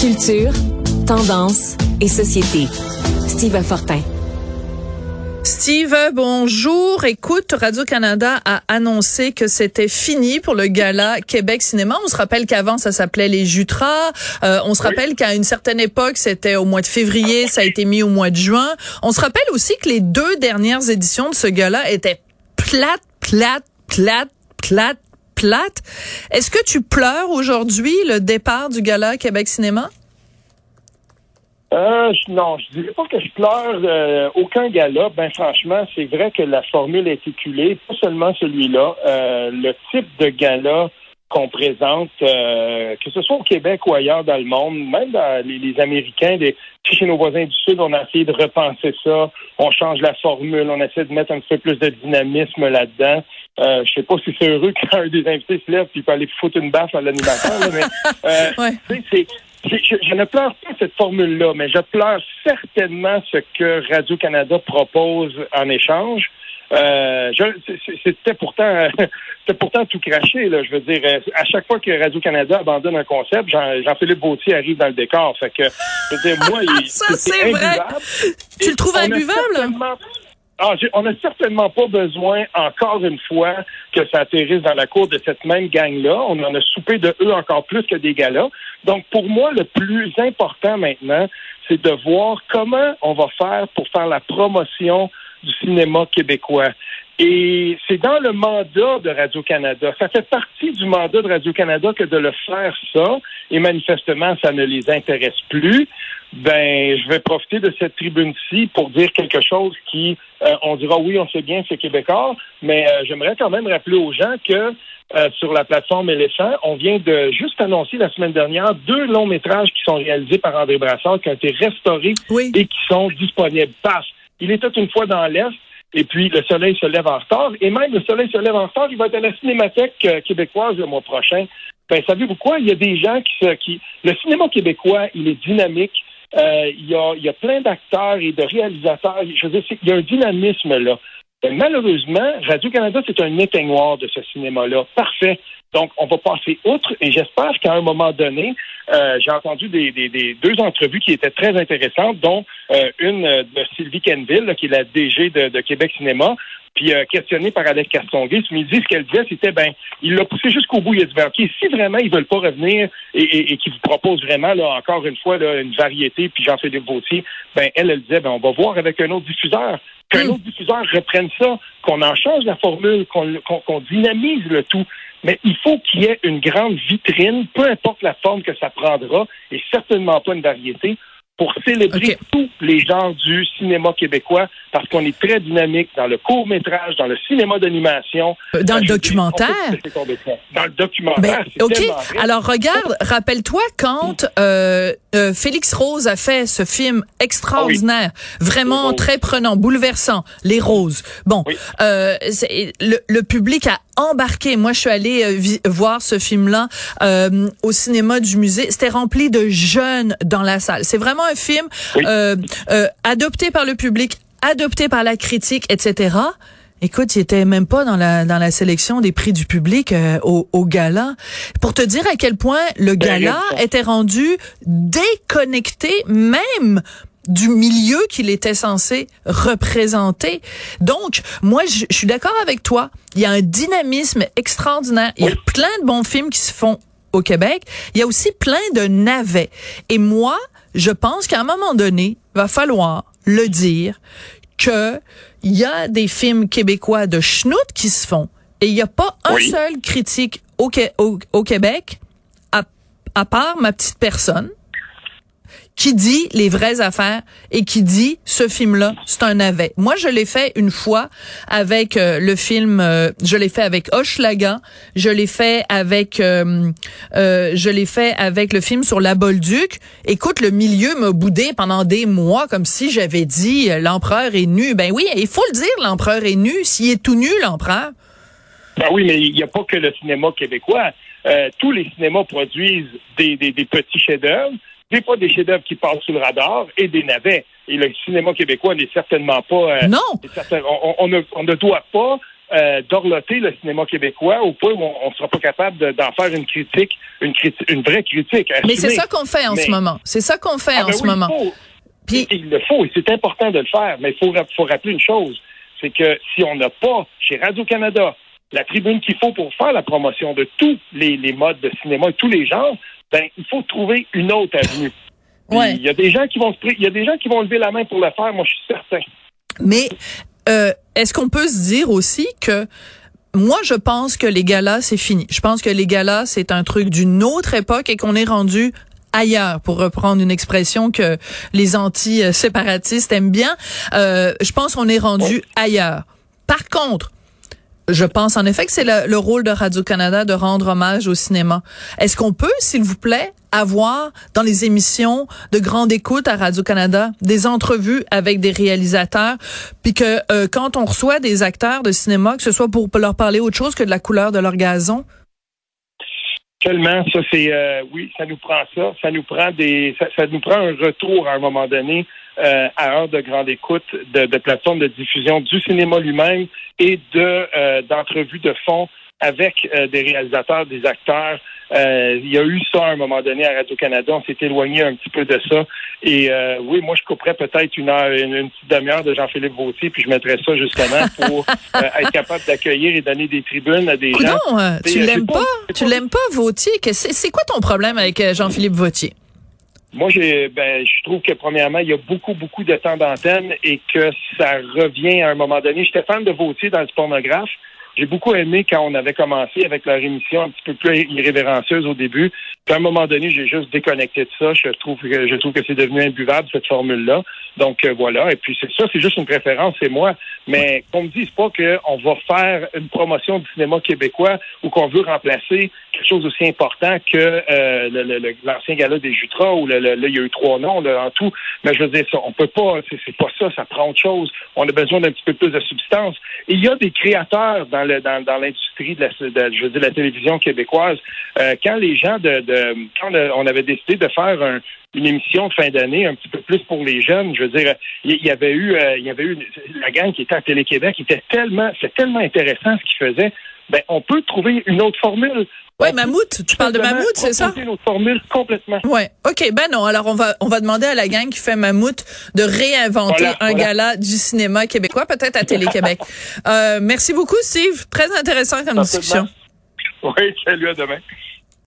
Culture, tendance et société. Steve Fortin. Steve, bonjour. Écoute, Radio-Canada a annoncé que c'était fini pour le gala Québec Cinéma. On se rappelle qu'avant, ça s'appelait les Jutras. Euh, on se rappelle qu'à une certaine époque, c'était au mois de février, ça a été mis au mois de juin. On se rappelle aussi que les deux dernières éditions de ce gala étaient plates, plates, plates, plates, Est-ce que tu pleures aujourd'hui le départ du gala Québec Cinéma? Euh, non, je dirais pas que je pleure euh, aucun gala. Ben franchement, c'est vrai que la formule est éculée, pas seulement celui-là. Euh, le type de gala qu'on présente, euh, que ce soit au Québec ou ailleurs dans le monde, même dans les, Américains, chez nos voisins du Sud, on a essayé de repenser ça. On change la formule, on essaie de mettre un peu plus de dynamisme là-dedans. Euh, je sais pas si c'est heureux qu'un des invités se lève et peut aller foutre une baffe à l'animateur, mais euh, c'est je, ne pleure pas cette formule-là, mais je pleure certainement ce que Radio-Canada propose en échange. Euh, c'était pourtant c'était pourtant tout craché, là. Je veux dire, euh, à chaque fois que Radio-Canada abandonne un concept, Jean-Philippe Bautier arrive dans le décor. Fait que, je veux dire, moi, Ça, c'est vrai. Tu le trouves imbuvable? Ah, on n'a certainement pas besoin, encore une fois, que ça atterrisse dans la cour de cette même gang-là. On en a soupé de eux encore plus que des gars-là. Donc, pour moi, le plus important maintenant, c'est de voir comment on va faire pour faire la promotion du cinéma québécois. Et c'est dans le mandat de Radio-Canada. Ça fait partie du mandat de Radio-Canada que de le faire ça. Et manifestement, ça ne les intéresse plus. Ben, je vais profiter de cette tribune-ci pour dire quelque chose qui, euh, on dira oui, on sait bien, c'est québécois, mais euh, j'aimerais quand même rappeler aux gens que euh, sur la plateforme Éléphant, on vient de juste annoncer la semaine dernière deux longs métrages qui sont réalisés par André Brassard, qui ont été restaurés et qui sont disponibles. Passe. Il était une fois dans l'Est, et puis le soleil se lève en retard. Et même le soleil se lève en retard, il va être à la Cinémathèque québécoise le mois prochain. Ben, savez-vous quoi? Il y a des gens qui, qui... Le cinéma québécois, il est dynamique. Euh, il, y a, plein d'acteurs et de réalisateurs. Je veux dire, il y a un dynamisme là. Malheureusement, Radio-Canada, c'est un éteignoir de ce cinéma-là. Parfait. Donc, on va passer outre et j'espère qu'à un moment donné, euh, j'ai entendu des, deux entrevues qui étaient très intéressantes, dont euh, une de Sylvie Kenville, qui est la DG de Québec Cinéma, puis euh, questionné par Alex Castonguay, ce midi, ce qu'elle disait, c'était, ben, il l'a poussé jusqu'au bout. Il a dit, ben, OK, si vraiment ils veulent pas revenir et, et, et qu'ils vous proposent vraiment, là, encore une fois, là, une variété, puis Jean-Philippe Vautier, ben, elle, elle disait, ben, on va voir avec un autre diffuseur. Qu'un hmm. autre diffuseur reprenne ça, qu'on en change la formule, qu'on dynamise le tout. Mais il faut qu'il y ait une grande vitrine, peu importe la forme que ça prendra, et certainement pas une variété, pour célébrer tous les genres du cinéma québécois parce qu'on est très dynamique dans le court métrage, dans le cinéma d'animation. Euh, dans le documentaire. Dans le documentaire. Ben, ok. Alors regarde, rappelle-toi quand euh, euh, Félix Rose a fait ce film extraordinaire, vraiment très prenant, bouleversant, Les Roses. Bon, euh, le, le, public a embarqué. Moi, je suis allée euh, voir ce film-là euh, au cinéma du musée. C'était rempli de jeunes dans la salle. C'est vraiment un film adopté par le public, adopté par la critique, etc. Écoute, il était même pas dans la dans la sélection des prix du public euh, au, au, gala. Pour te dire à quel point le ben, gala était rendu déconnecté même du milieu qu'il était censé représenter. Donc, moi, je, suis d'accord avec toi. Il y a un dynamisme extraordinaire. Il y a plein de bons films qui se font au Québec. Il y a aussi plein de navets. Et moi, je pense qu'à un moment donné, va falloir le dire que il y a des films québécois de schnout qui se font. Et il n'y a pas un seul critique au, au, Québec, à, à part ma petite personne, qui dit les vraies affaires et qui dit ce film-là, c'est un navet. Moi, je l'ai fait une fois avec euh, le film, euh, je l'ai fait avec Hochelaga, je l'ai fait avec, euh, je l'ai fait avec le film sur la Bolduc. Écoute, le milieu m'a boudé pendant des mois comme si j'avais dit l'empereur est nu. Ben oui, il faut le dire, l'empereur est nu. S'il est tout nu, l'empereur. Ben oui, mais il n'y a pas que le cinéma québécois. tous les cinémas produisent des, petits chefs-d'œuvre des fois des chefs-d'œuvre qui passent sous le radar et des navets. Et le cinéma québécois n'est certainement pas. Euh, non. on, ne, doit pas euh, d'orloter le cinéma québécois au point où on ne sera pas capable d'en faire une critique, une, vraie critique. Mais c'est ça qu'on fait en ce moment. C'est ça qu'on fait ah, en ben ce moment. Puis... Il le faut et c'est important de le faire, mais il faut, faut rappeler une chose, c'est que si on n'a pas chez Radio-Canada la tribune qu'il faut pour faire la promotion de tous les, les modes de cinéma et tous les genres, ben il faut trouver une autre avenue. Il y a des gens qui vont il y a des gens qui vont lever la main pour le faire, moi je suis certain. Mais euh, est-ce qu'on peut se dire aussi que moi, je pense que les galas, c'est fini. Je pense que les galas, c'est un truc d'une autre époque et qu'on est rendu ailleurs, pour reprendre une expression que les anti-séparatistes aiment bien. Euh, je pense qu'on est rendu ailleurs. Par contre, je pense en effet que c'est le, rôle de Radio-Canada de rendre hommage au cinéma. Est-ce qu'on peut, s'il vous plaît, avoir dans les émissions de grande écoute à Radio-Canada des entrevues avec des réalisateurs, puis que euh, quand on reçoit des acteurs de cinéma, que ce soit pour leur parler autre chose que de la couleur de leur gazon? Tellement, ça c'est euh, oui, ça nous prend ça, ça nous prend des, ça nous prend un retour à un moment donné euh, à heure de grande écoute de, de plateformes de diffusion du cinéma lui-même et de euh, d'entrevues de fond avec euh, des réalisateurs, des acteurs. Il y a eu ça à un moment donné à Radio-Canada. On s'est éloigné un petit peu de ça. Et oui, moi, je couperais peut-être une heure, une, petite demi-heure de Jean-Philippe Vautier, puis je mettrais ça justement pour être capable d'accueillir et donner des tribunes à des gens. Non, tu l'aimes pas, tu l'aimes pas, Vautier? C'est quoi ton problème avec Jean-Philippe Vautier? Moi, j'ai, ben, je trouve que premièrement, il y a beaucoup, beaucoup de temps d'antenne et que ça revient à un moment donné. J'étais fan de Vautier dans le pornographe. J'ai beaucoup aimé quand on avait commencé avec leur émission un petit peu plus irrévérencieuse au début. Puis à un moment donné, j'ai juste déconnecté de ça. Je trouve que je trouve que c'est devenu imbuvable cette formule-là. Donc euh, voilà. Et puis c'est ça, c'est juste une préférence, c'est moi. Mais qu'on me dise pas qu'on va faire une promotion du cinéma québécois ou qu'on veut remplacer quelque chose aussi important que euh, l'ancien gala des Jutras ou le, là il y a eu trois noms là, en tout. Mais je veux dire ça, on peut pas. C'est pas ça. Ça prend autre chose. On a besoin d'un petit peu plus de substance. Et il y a des créateurs dans, l'industrie de la, je veux la télévision québécoise. Euh, quand les gens de, quand on avait décidé de faire une émission de fin d'année un petit peu plus pour les jeunes. Je veux dire, il y, avait eu, euh, il y avait eu la gang qui était à Télé-Québec, était tellement, c'est tellement intéressant ce qu'ils faisaient. Ben, on peut trouver une autre formule. Oui, Mammouth. Tu parles de Mammouth, c'est ça? une autre formule complètement. Ouais. OK. Ben non. Alors, on va, on va demander à la gang qui fait Mammouth de réinventer un gala du cinéma québécois, peut-être à Télé-Québec. euh, merci beaucoup, Steve. Très intéressant comme discussion. Oui, salut, à demain.